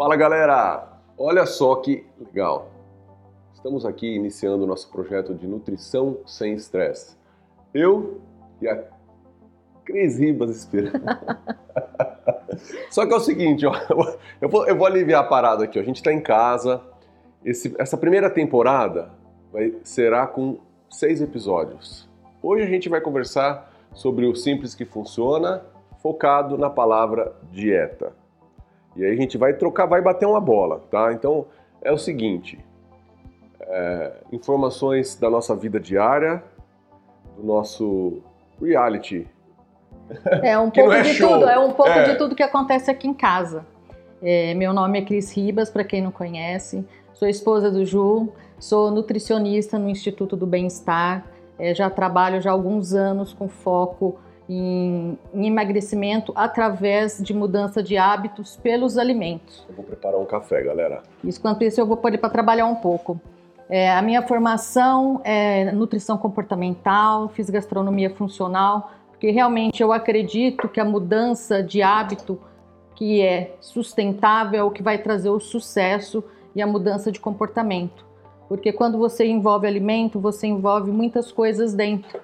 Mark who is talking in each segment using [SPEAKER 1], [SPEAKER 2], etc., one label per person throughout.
[SPEAKER 1] Fala galera! Olha só que legal! Estamos aqui iniciando o nosso projeto de nutrição sem estresse. Eu e a Cris Ribas esperando. Só que é o seguinte, ó, eu, vou, eu vou aliviar a parada aqui. Ó. A gente está em casa. Esse, essa primeira temporada vai, será com seis episódios. Hoje a gente vai conversar sobre o simples que funciona, focado na palavra dieta. E aí a gente vai trocar, vai bater uma bola, tá? Então é o seguinte: é, informações da nossa vida diária, do nosso reality.
[SPEAKER 2] É um pouco é de show. tudo, é um pouco é. de tudo que acontece aqui em casa. É, meu nome é Cris Ribas, para quem não conhece. Sou esposa do Ju, sou nutricionista no Instituto do Bem-Estar. É, já trabalho já há alguns anos com foco em, em, emagrecimento através de mudança de hábitos pelos alimentos.
[SPEAKER 1] Eu vou preparar um café, galera.
[SPEAKER 2] Enquanto isso, eu vou poder para trabalhar um pouco. É, a minha formação é nutrição comportamental, fiz gastronomia funcional, porque realmente eu acredito que a mudança de hábito que é sustentável é o que vai trazer o sucesso e a mudança de comportamento. Porque quando você envolve alimento, você envolve muitas coisas dentro.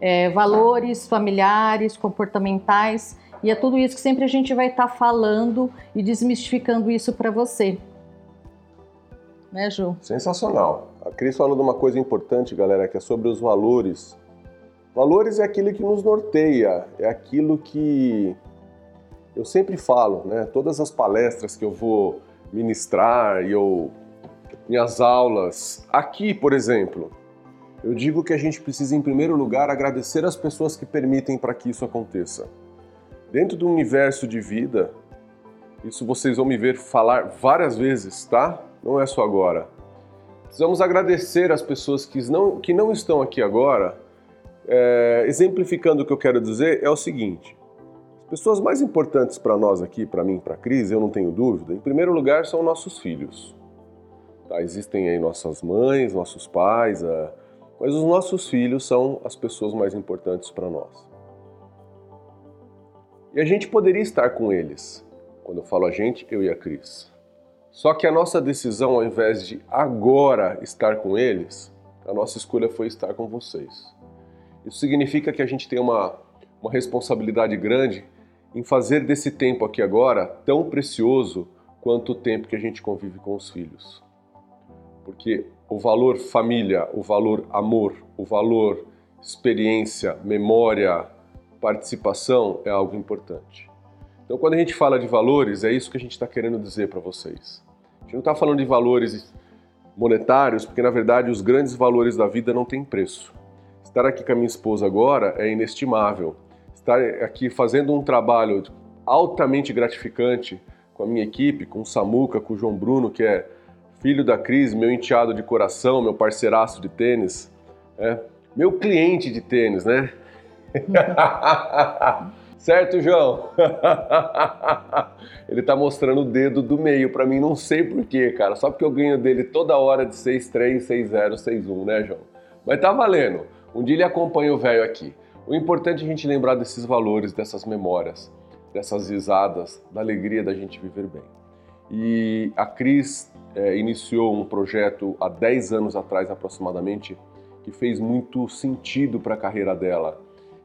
[SPEAKER 2] É, valores familiares, comportamentais, e é tudo isso que sempre a gente vai estar tá falando e desmistificando isso para você né, Ju?
[SPEAKER 1] Sensacional. A Cris falou de uma coisa importante, galera, que é sobre os valores. Valores é aquilo que nos norteia, é aquilo que eu sempre falo, né? Todas as palestras que eu vou ministrar e eu minhas aulas, aqui, por exemplo, eu digo que a gente precisa em primeiro lugar agradecer as pessoas que permitem para que isso aconteça. Dentro do universo de vida, isso vocês vão me ver falar várias vezes, tá? não é só agora. Precisamos agradecer as pessoas que não, que não estão aqui agora. É, exemplificando o que eu quero dizer, é o seguinte: as pessoas mais importantes para nós aqui, para mim, para a Cris, eu não tenho dúvida, em primeiro lugar são nossos filhos. Tá? Existem aí nossas mães, nossos pais, é, mas os nossos filhos são as pessoas mais importantes para nós. E a gente poderia estar com eles. Quando eu falo a gente, eu e a Cris. Só que a nossa decisão, ao invés de agora estar com eles, a nossa escolha foi estar com vocês. Isso significa que a gente tem uma, uma responsabilidade grande em fazer desse tempo aqui agora tão precioso quanto o tempo que a gente convive com os filhos. Porque o valor família, o valor amor, o valor experiência, memória, participação é algo importante. Então, quando a gente fala de valores, é isso que a gente está querendo dizer para vocês. A gente não está falando de valores monetários, porque na verdade os grandes valores da vida não têm preço. Estar aqui com a minha esposa agora é inestimável. Estar aqui fazendo um trabalho altamente gratificante com a minha equipe, com o Samuca, com o João Bruno, que é filho da Cris, meu enteado de coração, meu parceiraço de tênis, é, meu cliente de tênis, né? Certo, João? ele tá mostrando o dedo do meio para mim, não sei porquê, cara. Só porque eu ganho dele toda hora de 6-3, 6-0, 6-1, né, João? Mas tá valendo. Um dia ele acompanha o velho aqui. O importante é a gente lembrar desses valores, dessas memórias, dessas risadas, da alegria da gente viver bem. E a Cris é, iniciou um projeto há 10 anos atrás aproximadamente que fez muito sentido para a carreira dela.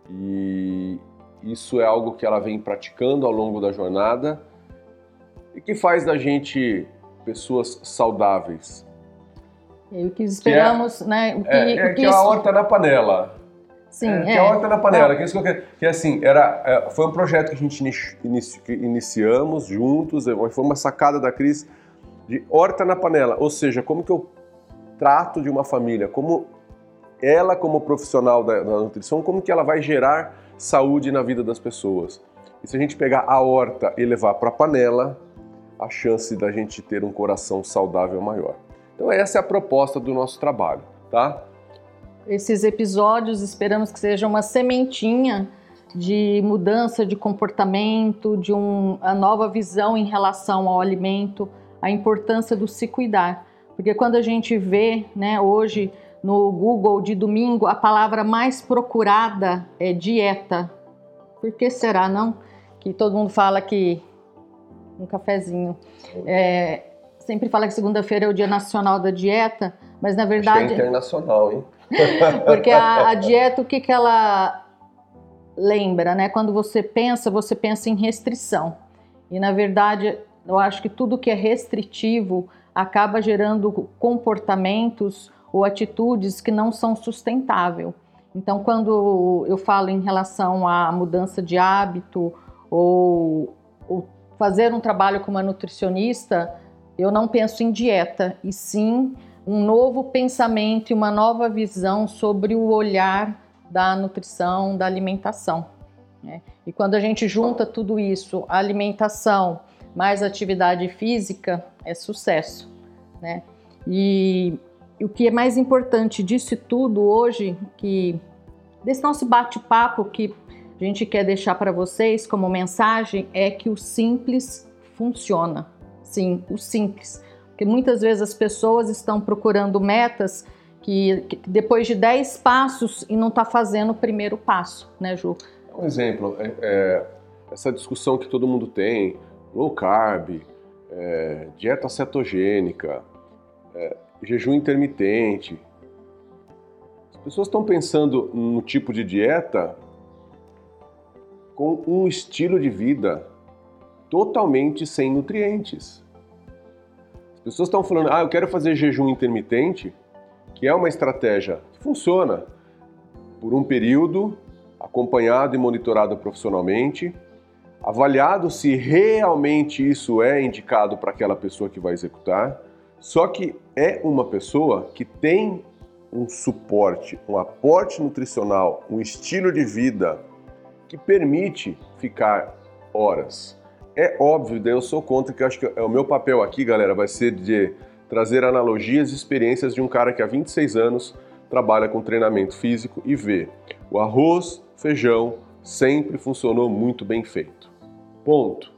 [SPEAKER 1] E isso é algo que ela vem praticando ao longo da jornada e que faz da gente pessoas saudáveis.
[SPEAKER 2] E o que esperamos, que é, né? O
[SPEAKER 1] que, é, é, o que, que é a horta na panela.
[SPEAKER 2] Sim, é.
[SPEAKER 1] Que é a horta na panela. É. Que, é isso que, eu, que assim, era, é, foi um projeto que a gente inici, iniciamos juntos, foi uma sacada da Cris de horta na panela. Ou seja, como que eu trato de uma família, como ela como profissional da, da nutrição, como que ela vai gerar saúde na vida das pessoas. E se a gente pegar a horta e levar para a panela, a chance da gente ter um coração saudável é maior. Então essa é a proposta do nosso trabalho, tá?
[SPEAKER 2] Esses episódios esperamos que seja uma sementinha de mudança de comportamento, de um, a nova visão em relação ao alimento, a importância do se cuidar. Porque quando a gente vê, né, hoje no Google de domingo, a palavra mais procurada é dieta. Por que será, não? Que todo mundo fala que um cafezinho. É, sempre fala que segunda-feira é o Dia Nacional da Dieta, mas na verdade.
[SPEAKER 1] Acho que é internacional, hein?
[SPEAKER 2] Porque a, a dieta, o que, que ela lembra, né? Quando você pensa, você pensa em restrição. E na verdade, eu acho que tudo que é restritivo acaba gerando comportamentos ou atitudes que não são sustentáveis. Então, quando eu falo em relação à mudança de hábito ou, ou fazer um trabalho com uma nutricionista, eu não penso em dieta, e sim um novo pensamento e uma nova visão sobre o olhar da nutrição, da alimentação. Né? E quando a gente junta tudo isso, alimentação mais atividade física, é sucesso. Né? E, e o que é mais importante disso tudo hoje, que desse nosso bate-papo que a gente quer deixar para vocês como mensagem, é que o simples funciona. Sim, o simples. Porque muitas vezes as pessoas estão procurando metas que, que depois de 10 passos e não está fazendo o primeiro passo, né, Ju?
[SPEAKER 1] Um exemplo, é, é, essa discussão que todo mundo tem, low carb, é, dieta cetogênica, é, jejum intermitente. As pessoas estão pensando no tipo de dieta com um estilo de vida totalmente sem nutrientes. As pessoas estão falando, ah, eu quero fazer jejum intermitente, que é uma estratégia que funciona por um período, acompanhado e monitorado profissionalmente, avaliado se realmente isso é indicado para aquela pessoa que vai executar. Só que é uma pessoa que tem um suporte, um aporte nutricional, um estilo de vida que permite ficar horas. É óbvio, daí eu sou contra, que acho que é o meu papel aqui, galera, vai ser de trazer analogias e experiências de um cara que há 26 anos trabalha com treinamento físico e vê o arroz, feijão sempre funcionou muito bem feito. Ponto.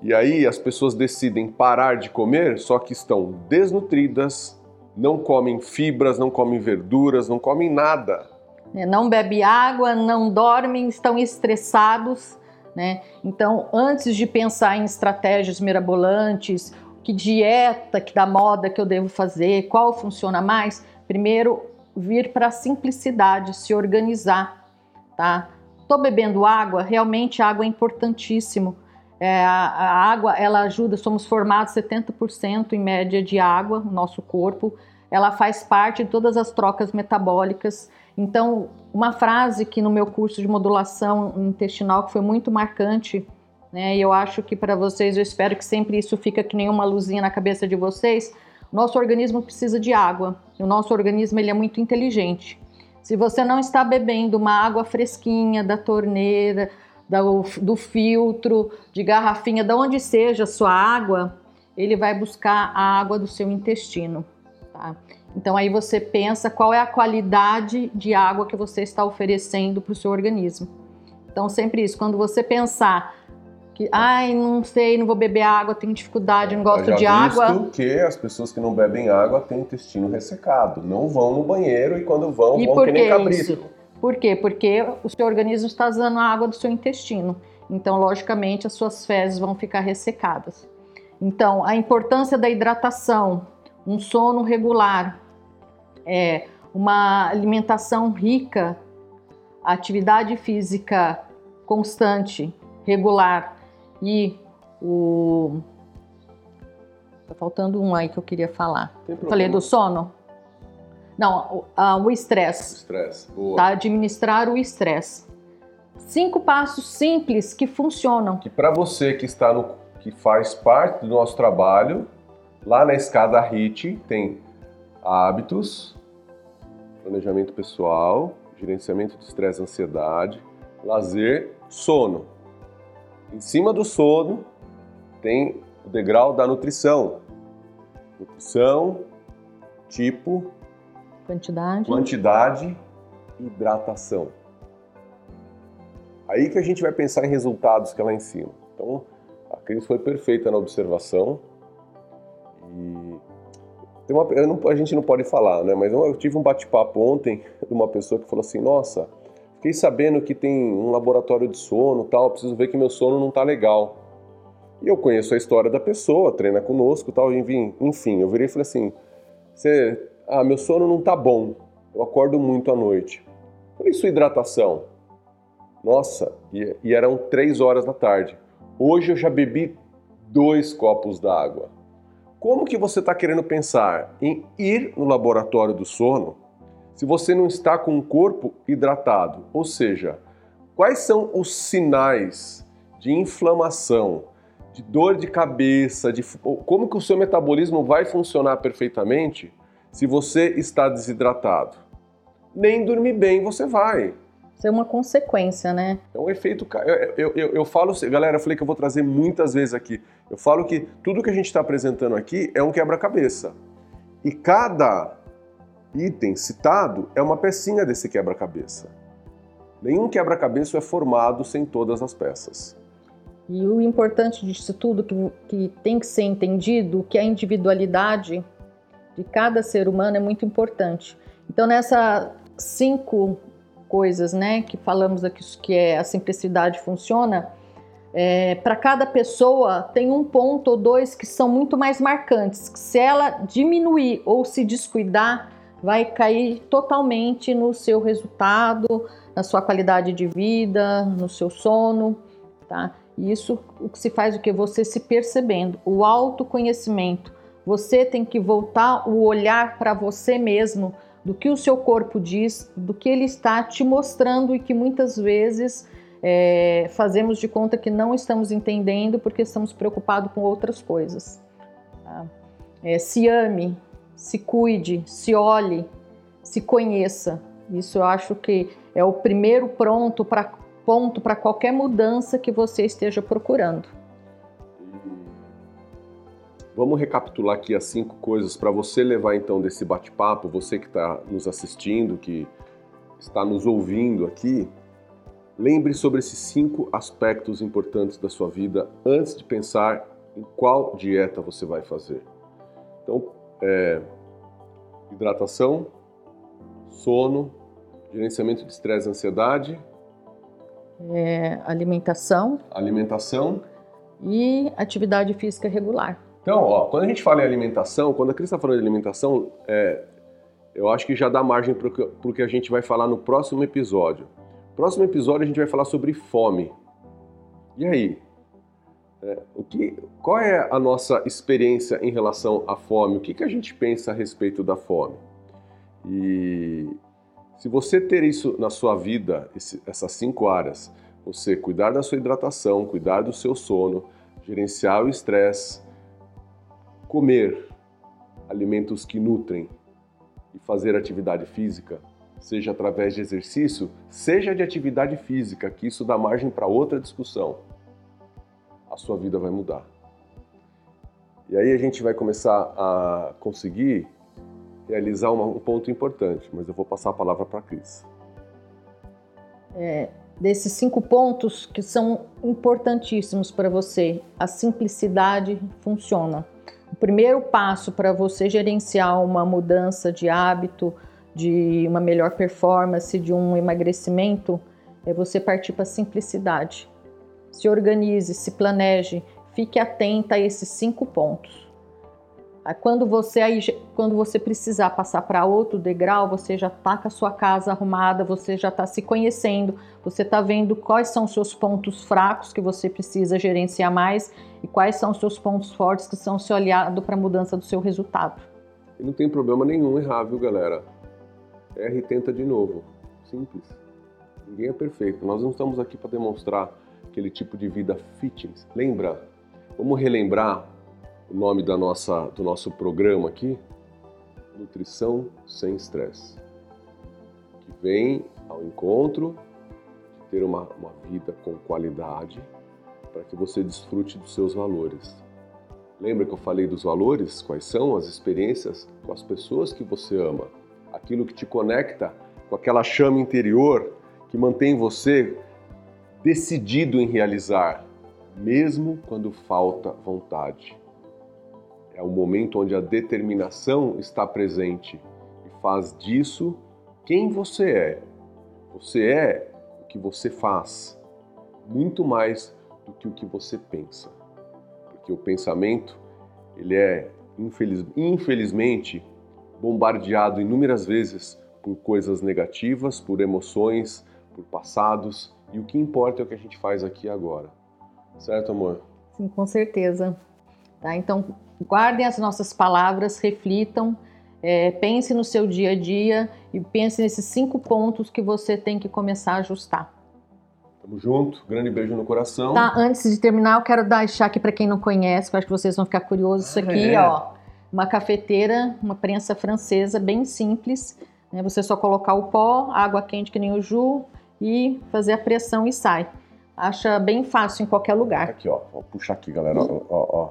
[SPEAKER 1] E aí as pessoas decidem parar de comer, só que estão desnutridas, não comem fibras, não comem verduras, não comem nada.
[SPEAKER 2] É, não bebe água, não dormem, estão estressados, né? Então, antes de pensar em estratégias mirabolantes, que dieta que da moda que eu devo fazer, qual funciona mais, primeiro vir para a simplicidade, se organizar, tá? Tô bebendo água, realmente água é importantíssimo. É, a, água, ela ajuda, somos formados 70% em média de água no nosso corpo. Ela faz parte de todas as trocas metabólicas. Então, uma frase que no meu curso de modulação intestinal que foi muito marcante, né? E eu acho que para vocês, eu espero que sempre isso fica que nenhuma luzinha na cabeça de vocês. Nosso organismo precisa de água. O nosso organismo ele é muito inteligente. Se você não está bebendo uma água fresquinha da torneira, do filtro, de garrafinha, de onde seja a sua água, ele vai buscar a água do seu intestino. Tá? Então aí você pensa qual é a qualidade de água que você está oferecendo para o seu organismo. Então sempre isso, quando você pensar que, ai, não sei, não vou beber água, tenho dificuldade, não gosto de água.
[SPEAKER 1] que as pessoas que não bebem água têm intestino ressecado, não vão no banheiro e quando vão,
[SPEAKER 2] e
[SPEAKER 1] vão
[SPEAKER 2] que
[SPEAKER 1] nem
[SPEAKER 2] cabrito. Isso? Por quê? Porque o seu organismo está usando a água do seu intestino. Então, logicamente, as suas fezes vão ficar ressecadas. Então, a importância da hidratação, um sono regular, é, uma alimentação rica, atividade física constante, regular, e o. Tá faltando um aí que eu queria falar. Falei do sono? Não, o estresse.
[SPEAKER 1] Estresse,
[SPEAKER 2] boa. Tá? Administrar o estresse. Cinco passos simples que funcionam.
[SPEAKER 1] Que para você que está no. que faz parte do nosso trabalho, lá na escada HIT tem hábitos, planejamento pessoal, gerenciamento de estresse e ansiedade, lazer, sono. Em cima do sono tem o degrau da nutrição. Nutrição, tipo,
[SPEAKER 2] quantidade,
[SPEAKER 1] quantidade hidratação. Aí que a gente vai pensar em resultados que é lá em cima. Então, a Cris foi perfeita na observação e tem uma, não, a gente não pode falar, né? Mas eu, eu tive um bate-papo ontem de uma pessoa que falou assim: Nossa, Fiquei sabendo que tem um laboratório de sono tal, preciso ver que meu sono não tá legal. E eu conheço a história da pessoa, treina conosco tal, enfim, enfim eu virei e falei assim, você, ah, meu sono não tá bom, eu acordo muito à noite. Falei, sua hidratação? Nossa, e, e eram três horas da tarde. Hoje eu já bebi dois copos d'água. Como que você está querendo pensar em ir no laboratório do sono se você não está com o corpo hidratado? Ou seja, quais são os sinais de inflamação, de dor de cabeça, de como que o seu metabolismo vai funcionar perfeitamente se você está desidratado? Nem dormir bem você vai.
[SPEAKER 2] Isso é uma consequência, né?
[SPEAKER 1] É um efeito. Eu, eu, eu, eu falo, galera, eu falei que eu vou trazer muitas vezes aqui. Eu falo que tudo que a gente está apresentando aqui é um quebra-cabeça. E cada item citado é uma pecinha desse quebra-cabeça. Nenhum quebra-cabeça é formado sem todas as peças.
[SPEAKER 2] E o importante disso tudo que, que tem que ser entendido, que a individualidade de cada ser humano é muito importante. Então, nessas cinco coisas, né, que falamos aqui que é a simplicidade funciona, é, para cada pessoa tem um ponto ou dois que são muito mais marcantes. Que se ela diminuir ou se descuidar, vai cair totalmente no seu resultado, na sua qualidade de vida, no seu sono, tá? Isso o que se faz o que você se percebendo, o autoconhecimento. Você tem que voltar o olhar para você mesmo, do que o seu corpo diz, do que ele está te mostrando e que muitas vezes é, fazemos de conta que não estamos entendendo porque estamos preocupados com outras coisas. Tá? É, se ame, se cuide, se olhe, se conheça. Isso eu acho que é o primeiro pronto para ponto para qualquer mudança que você esteja procurando.
[SPEAKER 1] Vamos recapitular aqui as cinco coisas para você levar então desse bate-papo, você que está nos assistindo, que está nos ouvindo aqui. Lembre sobre esses cinco aspectos importantes da sua vida antes de pensar em qual dieta você vai fazer. Então, é, hidratação, sono, gerenciamento de estresse e ansiedade,
[SPEAKER 2] é, alimentação.
[SPEAKER 1] Alimentação.
[SPEAKER 2] E atividade física regular.
[SPEAKER 1] Então, ó, quando a gente fala em alimentação, quando a Cris está falando de alimentação, é, eu acho que já dá margem para o que a gente vai falar no próximo episódio. Próximo episódio a gente vai falar sobre fome. E aí? É, o que, qual é a nossa experiência em relação à fome? O que, que a gente pensa a respeito da fome? E se você ter isso na sua vida, esse, essas cinco áreas, você cuidar da sua hidratação, cuidar do seu sono, gerenciar o estresse, comer alimentos que nutrem e fazer atividade física, seja através de exercício, seja de atividade física, que isso dá margem para outra discussão, a sua vida vai mudar. E aí a gente vai começar a conseguir realizar um ponto importante, mas eu vou passar a palavra para a Cris.
[SPEAKER 2] É, desses cinco pontos que são importantíssimos para você, a simplicidade funciona. O primeiro passo para você gerenciar uma mudança de hábito, de uma melhor performance, de um emagrecimento, é você partir para a simplicidade. Se organize, se planeje, fique atenta a esses cinco pontos. Quando você, aí, quando você precisar passar para outro degrau, você já está com a sua casa arrumada, você já está se conhecendo, você está vendo quais são os seus pontos fracos que você precisa gerenciar mais e quais são os seus pontos fortes que são se olhado para a mudança do seu resultado.
[SPEAKER 1] E não tem problema nenhum errar, viu, galera? R tenta de novo. Simples. Ninguém é perfeito. Nós não estamos aqui para demonstrar aquele tipo de vida fitness. Lembra? Vamos relembrar o nome da nossa, do nosso programa aqui, Nutrição Sem Estresse, que vem ao encontro de ter uma, uma vida com qualidade para que você desfrute dos seus valores. Lembra que eu falei dos valores? Quais são as experiências com as pessoas que você ama? Aquilo que te conecta com aquela chama interior que mantém você decidido em realizar, mesmo quando falta vontade. É o momento onde a determinação está presente e faz disso quem você é. Você é o que você faz, muito mais do que o que você pensa. Porque o pensamento, ele é, infeliz, infelizmente, bombardeado inúmeras vezes por coisas negativas, por emoções, por passados, e o que importa é o que a gente faz aqui agora. Certo, amor?
[SPEAKER 2] Sim, com certeza. Tá? Então, guardem as nossas palavras, reflitam, é, pense no seu dia a dia e pense nesses cinco pontos que você tem que começar a ajustar.
[SPEAKER 1] Tamo junto, grande beijo no coração.
[SPEAKER 2] Tá, antes de terminar, eu quero deixar aqui para quem não conhece, que eu acho que vocês vão ficar curiosos. Isso aqui, é. ó, uma cafeteira, uma prensa francesa bem simples. Né? Você só colocar o pó, água quente que nem o Ju e fazer a pressão e sai. Acha bem fácil em qualquer lugar.
[SPEAKER 1] Aqui, ó, vou puxar aqui, galera. Ó, ó,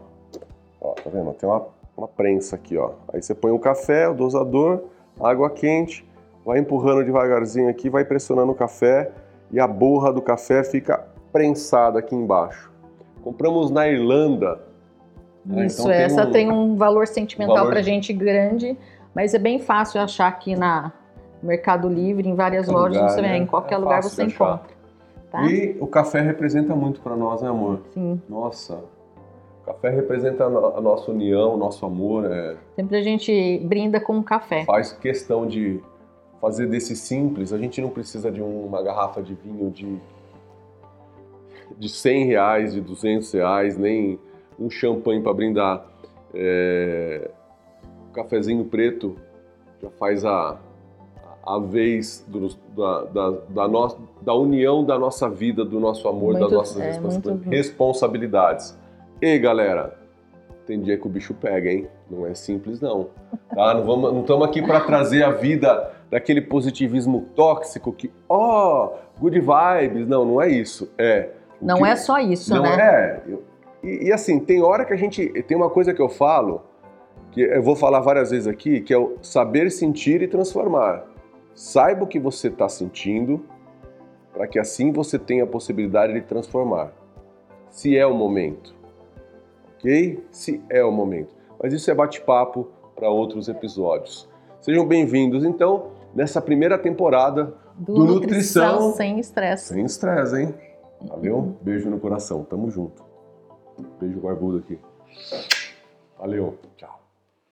[SPEAKER 1] ó, tá vendo? Tem uma, uma prensa aqui, ó. Aí você põe o café, o dosador, água quente, vai empurrando devagarzinho aqui, vai pressionando o café e a borra do café fica prensada aqui embaixo. Compramos na Irlanda.
[SPEAKER 2] Né? Isso, então essa tem um, tem um valor sentimental valor... para gente grande, mas é bem fácil achar aqui na Mercado Livre, em várias lojas, lugar, você, né? em qualquer é lugar você encontra.
[SPEAKER 1] Tá? E o café representa muito para nós, né, amor?
[SPEAKER 2] Sim.
[SPEAKER 1] Nossa, o café representa a nossa união, o nosso amor. É...
[SPEAKER 2] Sempre a gente brinda com o café.
[SPEAKER 1] Faz questão de fazer desse simples. A gente não precisa de uma garrafa de vinho de, de 100 reais, de 200 reais, nem um champanhe para brindar. É, o cafezinho preto já faz a, a vez do, da, da, da, no, da, união da nossa vida, do nosso amor, muito, das nossas é, responsabilidades. E galera, tem dia que o bicho pega, hein? Não é simples não. Tá? Não estamos não aqui para trazer a vida daquele positivismo tóxico que, ó, oh, good vibes. Não, não é isso. É.
[SPEAKER 2] Não
[SPEAKER 1] que,
[SPEAKER 2] é só isso,
[SPEAKER 1] não
[SPEAKER 2] né?
[SPEAKER 1] É. E, e, assim, tem hora que a gente. Tem uma coisa que eu falo, que eu vou falar várias vezes aqui, que é o saber sentir e transformar. Saiba o que você está sentindo, para que assim você tenha a possibilidade de transformar. Se é o momento. Ok? Se é o momento. Mas isso é bate-papo para outros episódios. Sejam bem-vindos, então nessa primeira temporada
[SPEAKER 2] do, do Nutrição, Nutrição Sem Estresse.
[SPEAKER 1] Sem estresse, hein? Valeu? Beijo no coração. Tamo junto. Beijo barbudo aqui. Valeu. Tchau.